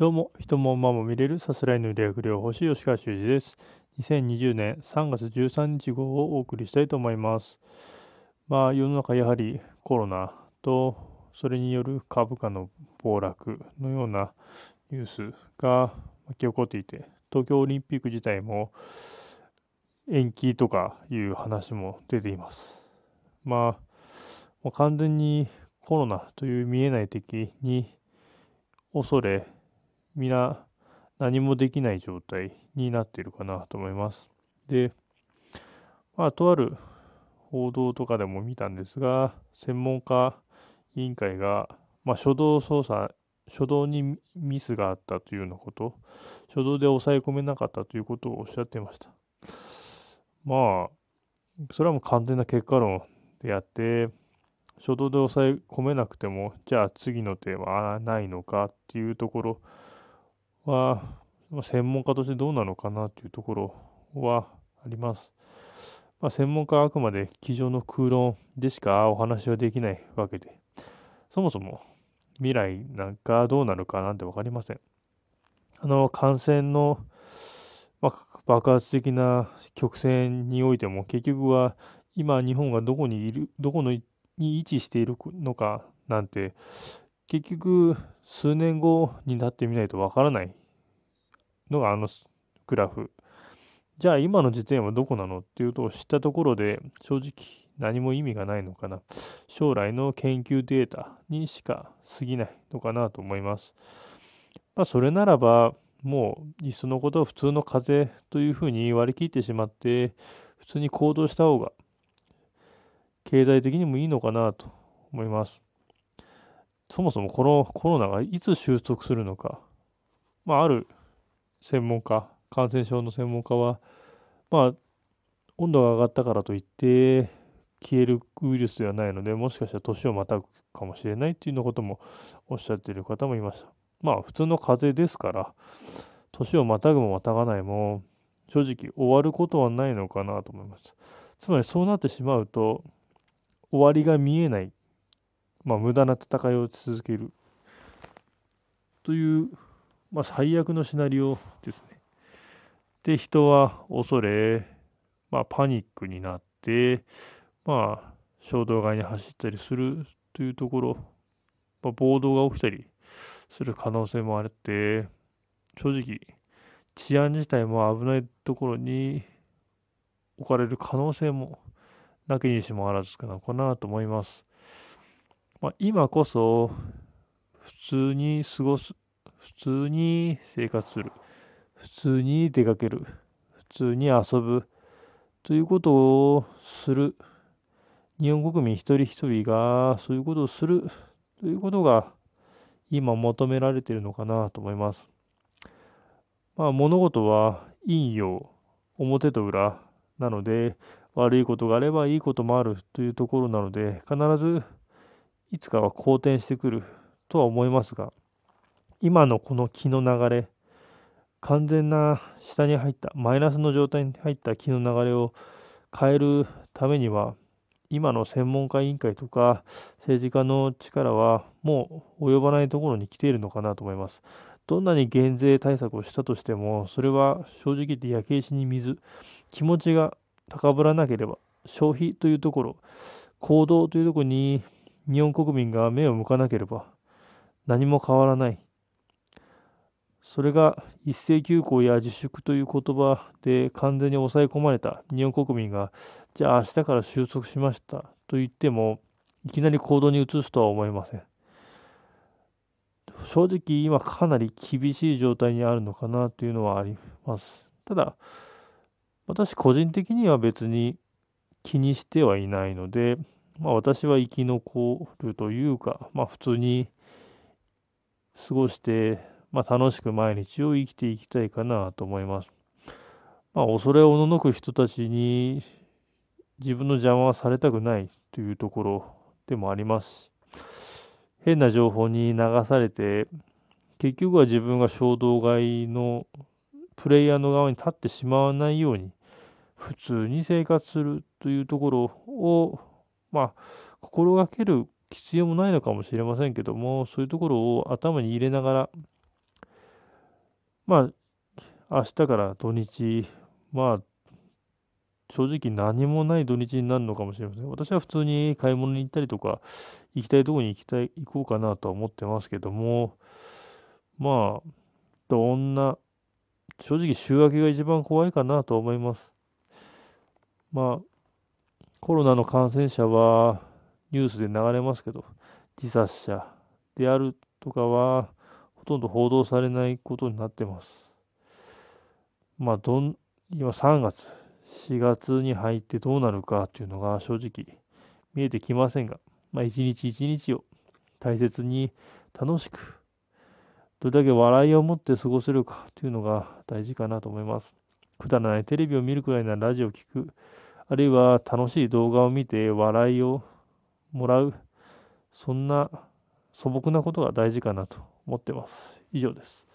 どうも、人も馬も見れるさすらいの理学療法士吉川修司です。2020年3月13日号をお送りしたいと思います。まあ、世の中やはりコロナと、それによる株価の暴落のようなニュースが巻き起こっていて、東京オリンピック自体も延期とかいう話も出ています。まあ、もう完全にコロナという見えない敵に恐れ、皆何もできない状態になっているかなと思います。で、まあ、とある報道とかでも見たんですが、専門家委員会が、まあ、初動操作、初動にミスがあったというようなこと、初動で抑え込めなかったということをおっしゃっていました。まあ、それはもう完全な結果論であって、初動で抑え込めなくても、じゃあ次の手はないのかっていうところは、専門家としてどうなのかなというところはあります。まあ、専門家はあくまで机上の空論でしかお話はできないわけで、そもそも未来なんかどうなるかなんて分かりません。あの、感染の、まあ、爆発的な曲線においても、結局は今日本がどこにいる、どこのに位置しているのかなんて、結局数年後になってみないとわからないのがあのグラフ。じゃあ今の時点はどこなのっていうと知ったところで正直何も意味がないのかな。将来の研究データにしか過ぎないのかなと思います。まあ、それならばもういっそのことを普通の風邪というふうに割り切ってしまって普通に行動した方が経済的にもいいのかなと思います。そもそもこのコロナがいつ収束するのか、まあ、ある専門家、感染症の専門家は、まあ、温度が上がったからといって消えるウイルスではないので、もしかしたら年をまたぐかもしれないというようなこともおっしゃっている方もいました。まあ、普通の風邪ですから、年をまたぐもまたがないも、正直終わることはないのかなと思います。つまりそうなってしまうと、終わりが見えないまあ、無駄な戦いを続けるという、まあ、最悪のシナリオですね。で、人は恐れ、まあ、パニックになって、まあ、衝動買いに走ったりするというところ、まあ、暴動が起きたりする可能性もあって、正直、治安自体も危ないところに置かれる可能性もなきにしもあらずかなかなと思います。まあ、今こそ普通に過ごす、普通に生活する、普通に出かける、普通に遊ぶということをする。日本国民一人一人がそういうことをするということが今求められているのかなと思います。まあ、物事は陰陽、表と裏なので、悪いことがあればいいこともあるというところなので、必ずいつかは好転してくるとは思いますが、今のこの気の流れ、完全な下に入った、マイナスの状態に入った気の流れを変えるためには、今の専門家委員会とか政治家の力はもう及ばないところに来ているのかなと思います。どんなに減税対策をしたとしても、それは正直言って焼け石に水、気持ちが高ぶらなければ、消費というところ、行動というところに日本国民が目を向かなければ何も変わらない。それが一斉休校や自粛という言葉で完全に抑え込まれた日本国民が、じゃあ明日から収束しましたと言っても、いきなり行動に移すとは思いません。正直今かなり厳しい状態にあるのかなというのはあります。ただ、私個人的には別に気にしてはいないので、まあ私は生き残るというか、まあ普通に過ごして、まあ楽しく毎日を生きていきたいかなと思います。まあ恐れをおののく人たちに自分の邪魔はされたくないというところでもあります、変な情報に流されて、結局は自分が衝動買いのプレイヤーの側に立ってしまわないように、普通に生活するというところをまあ、心がける必要もないのかもしれませんけども、そういうところを頭に入れながら、まあ、明日から土日、まあ、正直何もない土日になるのかもしれません。私は普通に買い物に行ったりとか、行きたいとこに行きたい、行こうかなとは思ってますけども、まあ、どんな、正直週明けが一番怖いかなと思います。まあ、コロナの感染者はニュースで流れますけど、自殺者であるとかは、ほとんど報道されないことになってます。まあ、どん、今3月、4月に入ってどうなるかというのが正直見えてきませんが、まあ、一日一日を大切に楽しく、どれだけ笑いを持って過ごせるかというのが大事かなと思います。くだらないテレビを見るくらいならラジオを聴く、あるいは楽しい動画を見て笑いをもらう、そんな素朴なことが大事かなと思ってます。以上です。